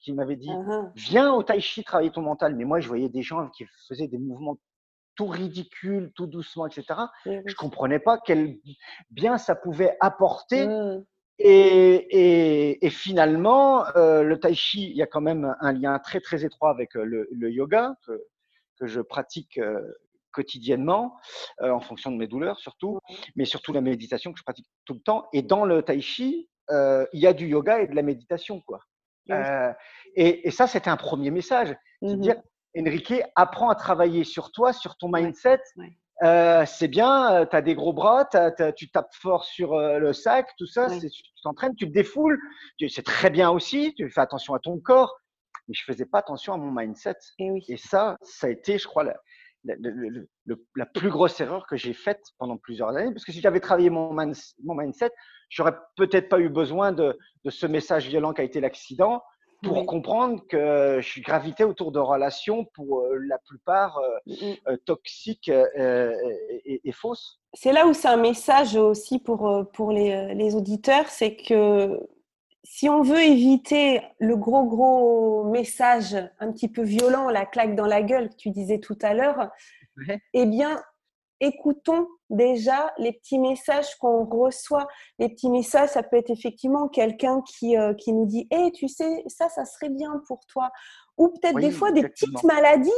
qu'il m'avait dit. Uh-huh. Viens au tai chi travailler ton mental. Mais moi, je voyais des gens qui faisaient des mouvements tout ridicule, tout doucement, etc. Je Je comprenais pas quel bien ça pouvait apporter. Mmh. Et, finalement, euh, le tai chi, il y a quand même un lien très très étroit avec euh, le, yoga que, je pratique euh, quotidiennement en fonction de mes douleurs surtout, mais surtout la méditation que je pratique tout le temps. Et dans le tai chi, il y a du yoga et de la méditation, quoi. Et, ça, c'était un premier message, cest mmh dire Enrique, apprends à travailler sur toi, sur ton mindset. Euh, c'est bien, euh, tu as des gros bras, tu tapes fort sur euh, le sac, tout ça, tu t'entraînes, tu te défoules, c'est très bien aussi, tu fais attention à ton corps, mais je faisais pas attention à mon mindset. Et, ça, ça a été, je crois, la, la, plus grosse erreur que j'ai faite pendant plusieurs années, parce que si j'avais travaillé mon, mon mindset, j'aurais peut-être pas eu besoin de, de ce message violent qui a été l'accident, pour comprendre que je suis gravité autour de relations pour euh, la plupart euh, mm, mm. euh, toxiques et, fausses. C'est là où c'est un message aussi pour, pour les, les auditeurs, c'est que si on veut éviter le gros, gros message un petit peu violent, la claque dans la gueule que tu disais tout à l'heure, eh bien, écoutons déjà les petits messages qu'on reçoit. Les petits messages, ça peut être effectivement quelqu'un qui, euh, qui nous dit Hé, tu sais, ça, ça serait bien pour toi. Ou peut-être des fois des petites maladies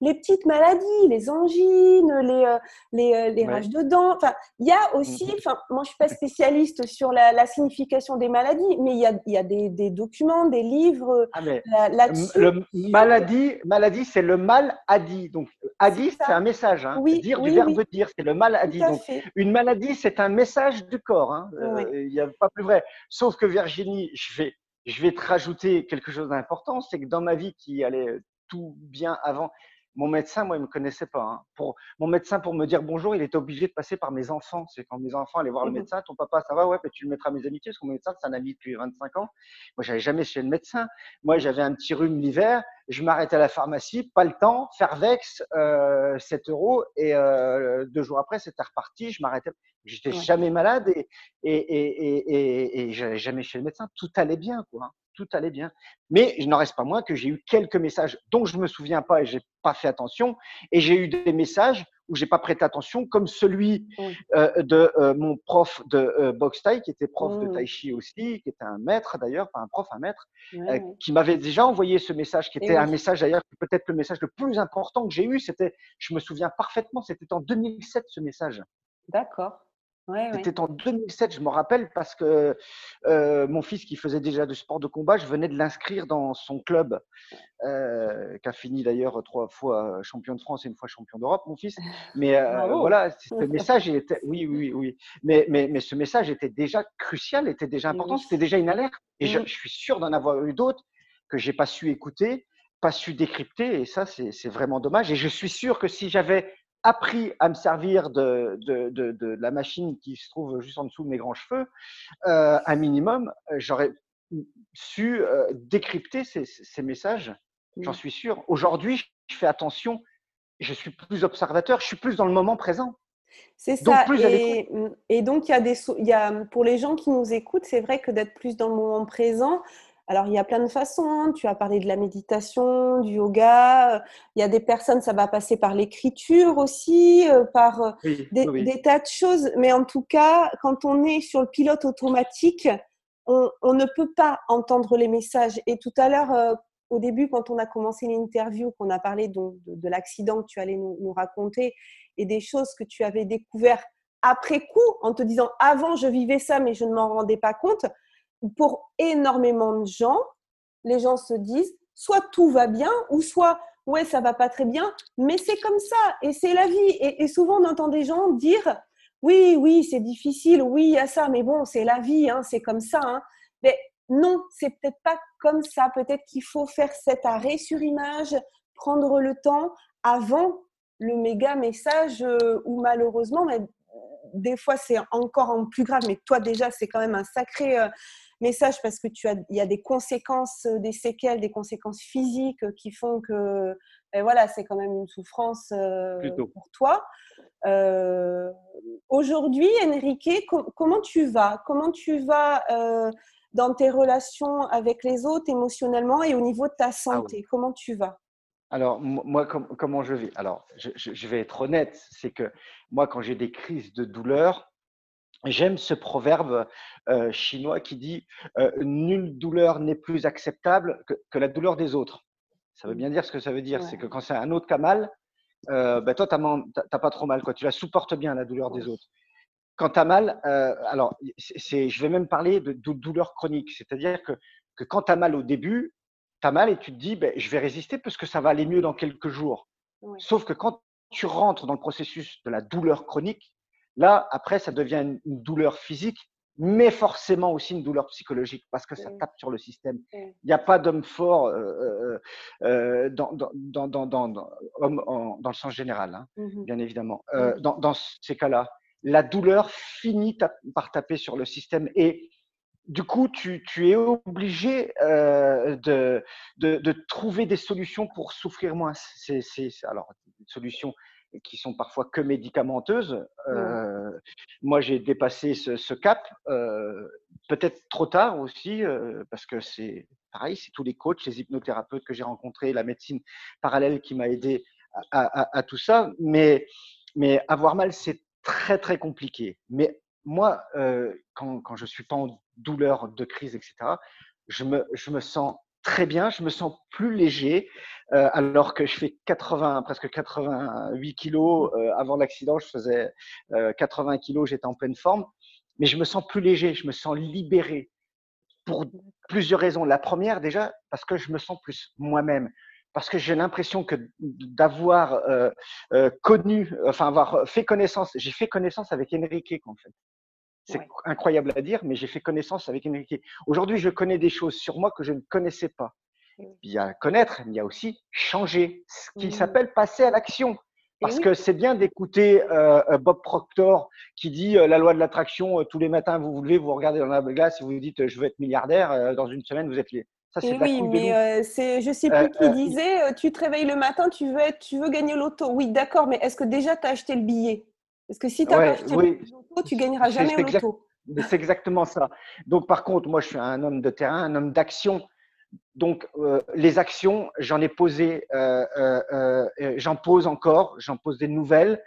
les petites maladies, les angines, les, euh, les, euh, les rages de dents. Enfin, il y a aussi, mmh enfin, moi je suis pas spécialiste sur la, signification des maladies, mais il y a, y a des, des, documents, des livres ah, là-dessus. Le maladie, maladie c'est le mal à dit. Donc, a dit, c'est un message. Hein. Oui, dire du verbe dire, c'est le mal à dit. Donc, une maladie, c'est un message du corps. Hein. Euh, il n'y a pas plus vrai. Sauf que Virginie, je vais, je vais te rajouter quelque chose d'important, c'est que dans ma vie qui allait tout bien avant, mon médecin, moi, il me connaissait pas. Hein. Pour, mon médecin, pour me dire bonjour, il était obligé de passer par mes enfants. C'est quand mes enfants allaient voir le mmh médecin, ton papa, ça va, ouais, mais tu le mettras à mes amitiés, parce que mon médecin, c'est un ami depuis 25 ans. Moi, j'avais jamais chez le médecin. Moi, j'avais un petit rhume l'hiver, je m'arrêtais à la pharmacie, pas le temps, faire vex, euh, 7 euros, et euh, deux jours après, c'était reparti, je m'arrêtais. J'étais jamais malade et, et, et, et, et j'allais jamais chez le médecin. Tout allait bien, quoi. Tout allait bien. Mais il n'en reste pas moins que j'ai eu quelques messages dont je me souviens pas et j'ai pas fait attention. Et j'ai eu des messages où j'ai pas prêté attention, comme celui euh, de euh, mon prof de euh, boxe qui était prof de tai chi aussi, qui était un maître d'ailleurs, pas un prof, un maître, qui m'avait déjà envoyé ce message, qui était un message d'ailleurs peut-être le message le plus important que j'ai eu. C'était, je me souviens parfaitement, c'était en 2007 ce message. D'accord. C'était en 2007, je me rappelle, parce que euh, mon fils qui faisait déjà du sport de combat, je venais de l'inscrire dans son club, euh, qui a fini d'ailleurs trois fois champion de France et une fois champion d'Europe, mon fils. Mais euh, voilà, ce message, était, oui, oui, oui. Mais, mais, mais ce message était déjà crucial, était déjà important, c'était déjà une alerte. Et je, mmh. je suis sûr d'en avoir eu d'autres que j'ai pas su écouter, pas su décrypter, et ça, c'est vraiment dommage. Et je suis sûr que si j'avais appris à me servir de, de, de, la machine qui se trouve juste en dessous de mes grands cheveux, euh, un minimum, euh, j'aurais su euh, décrypter ces, ces messages, j'en suis sûr. Aujourd'hui, je fais attention, je suis plus observateur, je suis plus dans le moment présent. C'est ça. Et, et, donc, il y, a des, il y a, pour les gens qui nous écoutent, c'est vrai que d'être plus dans le moment présent, alors, il y a plein de façons. Hein. Tu as parlé de la méditation, du yoga. Il y a des personnes, ça va passer par l'écriture aussi, euh, par euh, des, tas de choses. Mais en tout cas, quand on est sur le pilote automatique, on, ne peut pas entendre les messages. Et tout à l'heure, euh, au début, quand on a commencé l'interview, qu'on a parlé de, l'accident que tu allais nous, nous raconter et des choses que tu avais découvert après coup, en te disant avant je vivais ça, mais je ne m'en rendais pas compte pour énormément de gens, les gens se disent soit tout va bien ou soit ouais ça va pas très bien, mais c'est comme ça et c'est la vie. Et, souvent on entend des gens dire oui oui c'est difficile, oui il y a ça, mais bon c'est la vie, hein, c'est comme ça. Hein. Mais non, c'est peut-être pas comme ça. Peut-être qu'il faut faire cet arrêt sur image, prendre le temps avant le méga message euh, ou malheureusement, mais des fois c'est encore en plus grave. Mais toi déjà c'est quand même un sacré euh, message parce que tu as, il y a des conséquences, euh, des séquelles, des conséquences physiques euh, qui font que, ben voilà, c'est quand même une souffrance euh, pour toi. Aujourd'hui, Enrique, comment tu vas? Comment tu vas dans tes relations avec les autres émotionnellement et au niveau de ta ah santé? Comment tu vas? Alors, moi, comment je vis? Alors, je, je, vais être honnête, c'est que moi, quand j'ai des crises de douleur, J'aime ce proverbe euh, chinois qui dit euh, Nulle douleur n'est plus acceptable que, la douleur des autres. Ça veut bien dire ce que ça veut dire. C'est que quand c'est un autre qui a mal, euh, ben toi, tu n'as pas trop mal. Quoi. Tu la supportes bien, la douleur des autres. Quand tu as mal, alors, je vais même parler de, douleur chronique. C'est-à-dire que, que quand tu as mal au début, tu as mal et tu te dis ben, Je vais résister parce que ça va aller mieux dans quelques jours. Sauf que quand tu rentres dans le processus de la douleur chronique, Là, après, ça devient une, douleur physique, mais forcément aussi une douleur psychologique parce que ça tape sur le système. Il n'y a pas d'homme fort euh, euh, euh dans, dans, dans, dans, dans, le sens général, hein, mmh bien évidemment. Euh, dans, dans ces cas-là, la douleur finit par taper sur le système et du coup, tu, tu es obligé euh, de, de, de, trouver des solutions pour souffrir moins. C'est, alors, des solutions qui sont parfois que médicamenteuses. Euh, moi, j'ai dépassé ce, cap. Euh, peut-être trop tard aussi, parce que c'est pareil, c'est tous les coachs, les hypnothérapeutes que j'ai rencontrés, la médecine parallèle qui m'a aidé à, tout ça. Mais, mais avoir mal, c'est très, très compliqué. Mais moi, quand, quand je ne suis pas en douleur de crise, etc., je me, je me sens très bien, je me sens plus léger, alors que je fais 80, presque 88 kilos. avant l'accident, je faisais 80 kilos, j'étais en pleine forme mais je me sens plus léger, je me sens libéré pour plusieurs raisons. La première, déjà, parce que je me sens plus moi-même, parce que j'ai l'impression que d'avoir euh, euh, connu, enfin avoir fait connaissance, j'ai fait connaissance avec Enrique en fait. C'est incroyable à dire, mais j'ai fait connaissance avec Enrique. Aujourd'hui, je connais des choses sur moi que je ne connaissais pas. Il y a connaître, mais il y a aussi changer, ce qui mmh. s'appelle passer à l'action. Parce que c'est bien d'écouter euh, euh, Bob Proctor qui dit euh, la loi de l'attraction, tous les matins vous vous levez, vous regardez dans la glace et vous vous dites je veux être milliardaire, dans une semaine vous êtes lié. Ça, c'est oui, mais c'est, je sais plus qui disait, tu te réveilles le matin, tu veux, être, tu veux gagner l'auto. Oui, d'accord, mais est-ce que déjà tu as acheté le billet? Parce que si tu n'as pas acheté le l'auto, tu gagneras jamais l'auto. C'est exactement ça. Donc, par contre, moi, je suis un homme de terrain, un homme d'action donc, euh, les actions, j'en ai posé, euh, euh, j'en pose encore, j'en pose des nouvelles.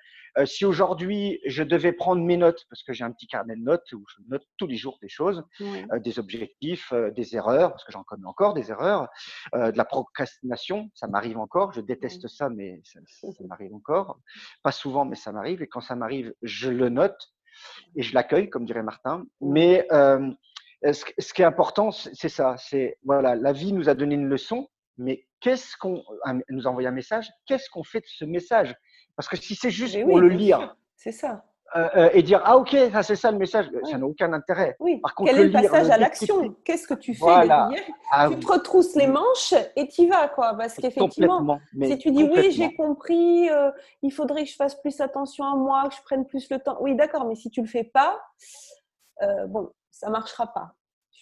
Si aujourd'hui je devais prendre mes notes, parce que j'ai un petit carnet de notes où je note tous les jours des choses, des objectifs, des erreurs, parce que j'en connais encore des erreurs, de la procrastination, ça m'arrive encore. Je déteste ça, mais ça, ça m'arrive encore. Pas souvent, mais ça m'arrive. Et quand ça m'arrive, je le note et je l'accueille, comme dirait Martin. Mais euh, ce, qui est important, c'est ça. C'est voilà, la vie nous a donné une leçon, mais qu'est-ce qu'on nous a envoyé un message Qu'est-ce qu'on fait de ce message? Parce que si c'est juste pour le lire, c'est ça. Euh, euh, et dire ah ok ça c'est ça le message ça n'a aucun intérêt. Oui. Par contre, quel est le passage à l'action? qu'est-ce que tu fais de ah tu te retrousses les manches et tu vas quoi parce qu'effectivement si tu dis oui j'ai compris il faudrait que je fasse plus attention à moi que je prenne plus le temps. Oui d'accord mais si tu le fais pas bon ça marchera pas.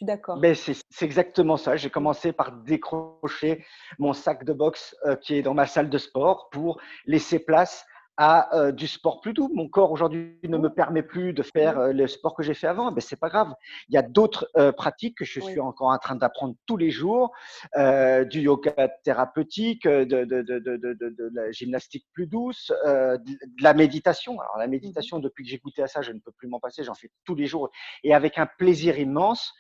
D'accord. Ben c'est exactement ça. J'ai commencé par décrocher mon sac de boxe euh, qui est dans ma salle de sport pour laisser place à euh, du sport plus doux. Mon corps aujourd'hui ne me permet plus de faire euh, le sport que j'ai fait avant. Ben, c'est pas grave. Il y a d'autres euh, pratiques que je suis encore en train d'apprendre tous les jours, du yoga thérapeutique, de, de, de, de, la gymnastique plus douce, de, la méditation. Alors la mmh méditation, depuis que j'ai goûté à ça, je ne peux plus m'en passer. J'en fais tous les jours et avec un plaisir immense.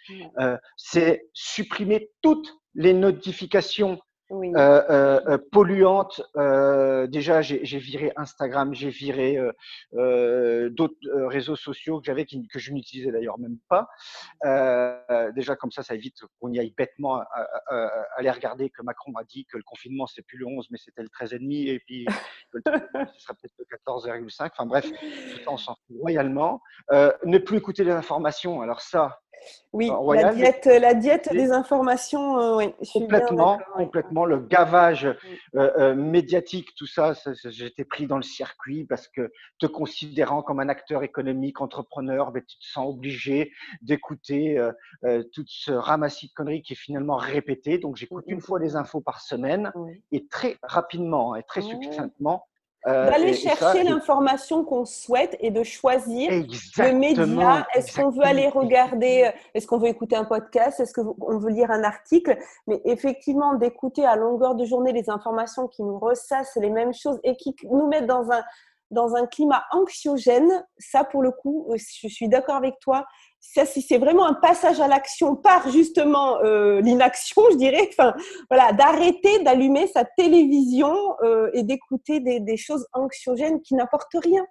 c'est supprimer toutes les notifications oui. euh, euh, euh polluante. Euh, déjà, j'ai viré Instagram, j'ai viré euh, d'autres réseaux sociaux que j'avais que je n'utilisais d'ailleurs même pas. déjà, comme ça, ça évite qu'on y aille bêtement à, à, aller regarder que Macron a dit que le confinement c'est plus le 11, mais c'était le 13,5 et puis ce sera peut-être le 14,5. Enfin bref, tout on s'en royalement. ne plus écouter les informations. Alors ça, oui, la diète, la diète des informations, euh, oui, complètement, complètement. Le gavage euh, euh, médiatique, tout ça, j'étais pris dans le circuit parce que te considérant comme un acteur économique, entrepreneur, ben, tu te sens obligé d'écouter toute ce ramassis de conneries qui est finalement répété. Donc j'écoute une fois les infos par semaine et très rapidement et très succinctement euh, D'aller chercher l'information qu'on souhaite et de choisir le média. Est-ce qu'on veut aller regarder, euh, est-ce qu'on veut écouter un podcast, est-ce qu'on veut lire un article? Mais effectivement, d'écouter à longueur de journée les informations qui nous ressassent les mêmes choses et qui nous mettent dans un, dans un climat anxiogène, ça pour le coup, euh, je suis d'accord avec toi, ça, c'est vraiment un passage à l'action par justement euh, l'inaction, je dirais. Enfin, voilà, d'arrêter d'allumer sa télévision euh, et d'écouter des, choses anxiogènes qui n'apportent rien.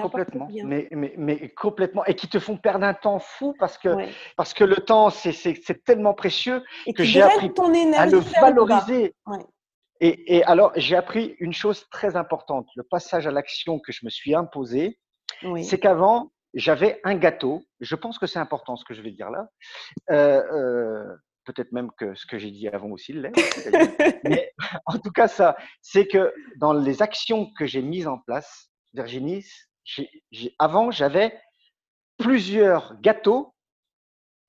complètement, Mais, mais, mais, complètement, et qui te font perdre un temps fou parce que, parce que le temps, c'est tellement précieux que j'ai appris à le valoriser. Et, et, alors, j'ai appris une chose très importante, le passage à l'action que je me suis imposé, c'est qu'avant, j'avais un gâteau. Je pense que c'est important ce que je vais dire là. Euh, euh, peut-être même que ce que j'ai dit avant aussi l'est. Mais en tout cas, ça, c'est que dans les actions que j'ai mises en place, Virginie, avant, j'avais plusieurs gâteaux,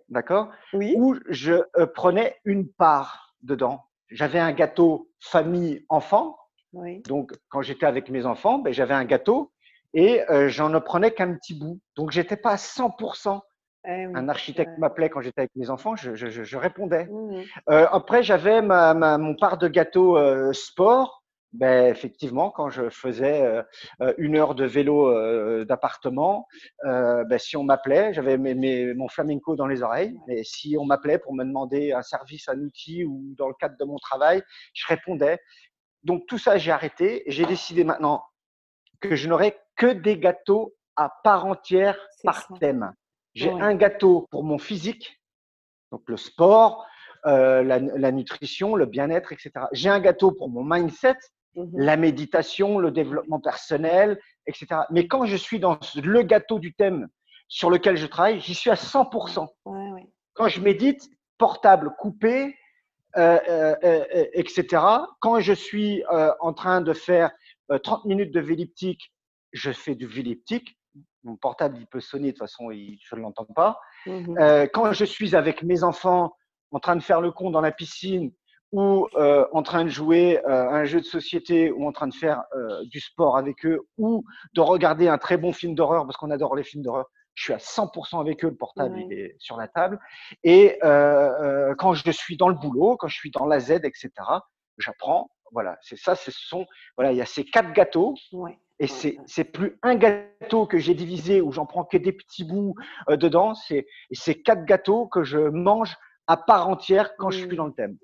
d'accord oui. Où je euh, prenais une part dedans. J'avais un gâteau famille-enfant. Oui. Donc, quand j'étais avec mes enfants, ben, j'avais un gâteau et euh, j'en ne prenais qu'un petit bout. Donc, j'étais pas à 100% Eh un architecte m'appelait quand j'étais avec mes enfants, je, répondais. Mmh euh, après, j'avais mon part de gâteau euh, sport. Ben, effectivement, quand je faisais une heure de vélo d'appartement, ben, si on m'appelait, j'avais mon flamenco dans les oreilles, mais si on m'appelait pour me demander un service, un outil ou dans le cadre de mon travail, je répondais. Donc tout ça, j'ai arrêté. J'ai décidé maintenant que je n'aurais que des gâteaux à part entière par thème. J'ai un gâteau pour mon physique, donc le sport, euh, la, nutrition, le bien-être, etc. J'ai un gâteau pour mon mindset, mmh la méditation, le développement personnel, etc. Mais quand je suis dans le gâteau du thème sur lequel je travaille, j'y suis à 100%. Quand je médite, portable coupé, euh, euh, etc. Quand je suis en train de faire 30 minutes de véliptique, je fais du véliptique mon portable, il peut sonner, de toute façon, je ne l'entends pas. Mmh euh, quand je suis avec mes enfants en train de faire le con dans la piscine ou euh, en train de jouer euh, un jeu de société ou en train de faire du sport avec eux ou de regarder un très bon film d'horreur parce qu'on adore les films d'horreur, je suis à 100% avec eux, le portable est sur la table. Et quand je suis dans le boulot, quand je suis dans la Z, etc., j'apprends. Voilà, c'est ça, ce sont, voilà, il y a ces quatre gâteaux. Ouais. Et c'est c'est plus un gâteau que j'ai divisé où j'en prends que des petits bouts euh, dedans. C'est c'est quatre gâteaux que je mange à part entière quand je suis dans le thème.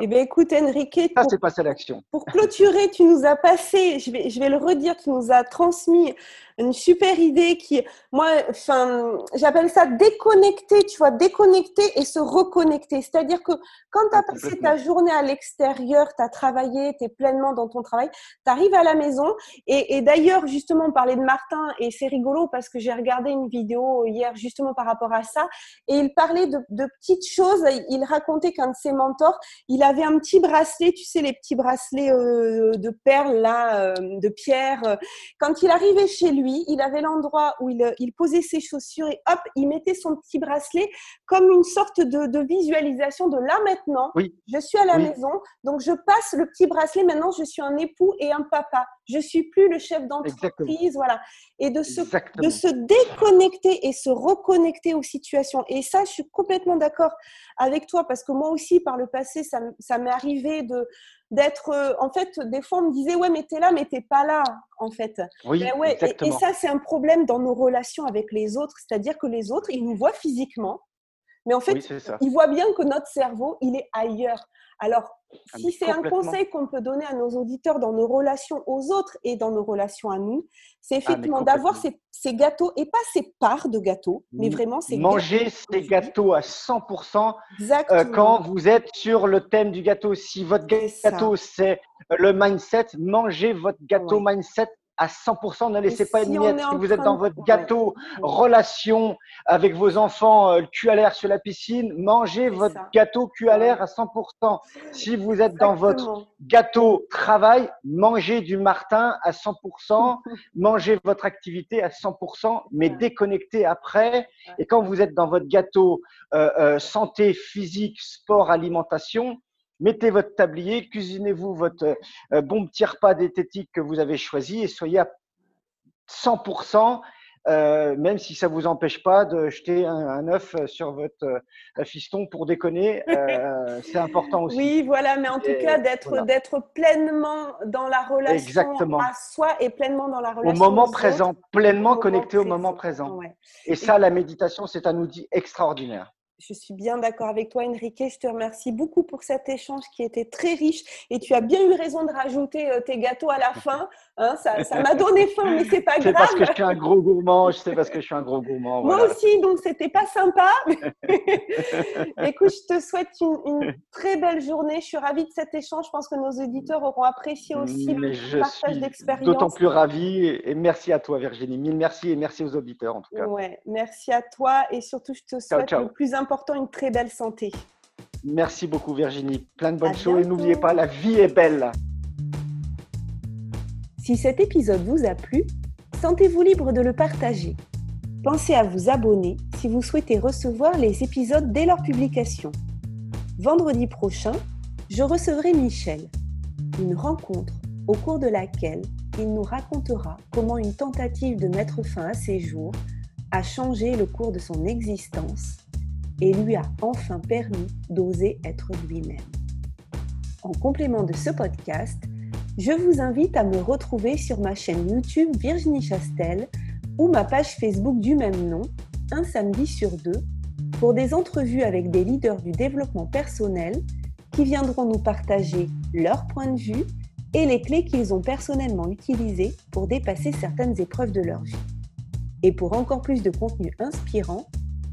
Eh bien, écoute, Enrique. Ça, c'est passé à l'action. Pour clôturer, tu nous as passé, je vais, je vais le redire, tu nous as transmis une super idée qui, moi, enfin, j'appelle ça déconnecter, tu vois, déconnecter et se reconnecter. C'est-à-dire que quand tu as passé ta journée à l'extérieur, tu as travaillé, tu es pleinement dans ton travail, tu arrives à la maison. Et, et d'ailleurs, justement, on parlait de Martin et c'est rigolo parce que j'ai regardé une vidéo hier justement par rapport à ça et il parlait de, de petites choses. Il racontait qu'un de ses mentors, il avait un petit bracelet, tu sais, les petits bracelets euh, de perles, là, euh, de pierre. Quand il arrivait chez lui, il avait l'endroit où il, posait ses chaussures et hop, il mettait son petit bracelet comme une sorte de, visualisation de là maintenant. Oui. Je suis à la maison, donc je passe le petit bracelet. Maintenant, je suis un époux et un papa. Je suis plus le chef d'entreprise, voilà. Et de se, de se déconnecter et se reconnecter aux situations. Et ça, je suis complètement d'accord avec toi parce que moi aussi, par le passé, ça, ça m'est arrivé de d'être euh, en fait des fois on me disait ouais mais t'es là mais t'es pas là en fait. Oui, ben ouais, et, ça c'est un problème dans nos relations avec les autres. C'est-à-dire que les autres ils nous voient physiquement mais en fait ils voient bien que notre cerveau il est ailleurs. Alors si c'est un conseil qu'on peut donner à nos auditeurs dans nos relations aux autres et dans nos relations à nous, c'est ah, effectivement d'avoir ces, gâteaux et pas ces parts de gâteaux, mais vraiment ces Manger ces gâteaux à 100% euh, quand vous êtes sur le thème du gâteau. Si votre gâteau, c'est le mindset, mangez votre gâteau mindset à 100%. Ne laissez pas une miette. Si vous êtes dans votre gâteau, relation avec vos enfants, euh, le cul à l'air sur la piscine, mangez votre gâteau cul à l'air à 100%. Si vous êtes dans votre gâteau travail, mangez du Martin à 100%. mangez votre activité à 100%, mais déconnectez après. Et quand vous êtes dans votre gâteau euh, euh, santé, physique, sport, alimentation, mettez votre tablier, cuisinez-vous votre euh, bon petit repas diététique que vous avez choisi et soyez à 100%, euh, même si ça ne vous empêche pas de jeter un, œuf sur votre euh, fiston pour déconner. c'est important aussi. Oui, voilà, mais en tout cas, d'être pleinement dans la relation à soi et pleinement dans la relation au moment présent, pleinement connecté au moment présent. Et ça, la méditation, c'est un outil extraordinaire je suis bien d'accord avec toi, Enrique. Je te remercie beaucoup pour cet échange qui était très riche. Et tu as bien eu raison de rajouter euh, tes gâteaux à la fin. Hein. ça m'a donné faim, mais c'est pas grave. C'est parce que je suis un gros gourmand. Je sais parce que je suis un gros gourmand. Moi aussi, donc c'était pas sympa. Écoute, je te souhaite une, très belle journée. Je suis ravie de cet échange. Je pense que nos auditeurs auront apprécié aussi le partage d'expérience. D'autant plus ravi. Et merci à toi, Virginie. Mille merci et merci aux auditeurs en tout cas. Ouais, merci à toi. Et surtout, je te souhaite le plus important important une très belle santé. Merci beaucoup Virginie. Plein de bonnes choses et n'oubliez pas, la vie est belle. Si cet épisode vous a plu, sentez-vous libre de le partager. Pensez à vous abonner si vous souhaitez recevoir les épisodes dès leur publication. Vendredi prochain, je recevrai Michel. Une rencontre au cours de laquelle il nous racontera comment une tentative de mettre fin à ses jours a changé le cours de son existence et lui a enfin permis d'oser être lui-même. En complément de ce podcast, je vous invite à me retrouver sur ma chaîne YouTube Virginie Chastel ou ma page Facebook du même nom, un samedi sur deux, pour des entrevues avec des leaders du développement personnel qui viendront nous partager leur point de vue et les clés qu'ils ont personnellement utilisées pour dépasser certaines épreuves de leur vie. Et pour encore plus de contenu inspirant,